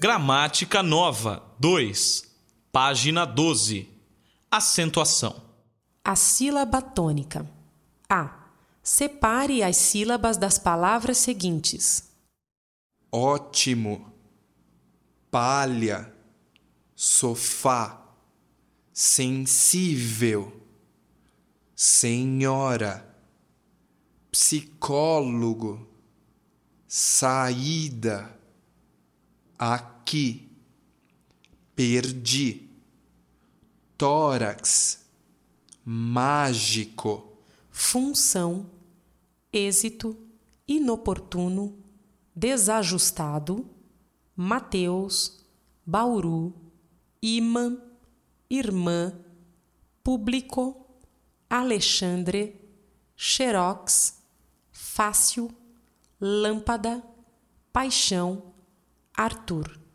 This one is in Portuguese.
Gramática Nova 2, página 12. Acentuação. A sílaba tônica. A. Separe as sílabas das palavras seguintes: ótimo, palha, sofá, sensível, senhora, psicólogo, saída, aqui, perdi, tórax, mágico, função, êxito, inoportuno, desajustado, Mateus, Bauru, imã, irmã, público, Alexandre, xerox, fácil, lâmpada, paixão, Arthur.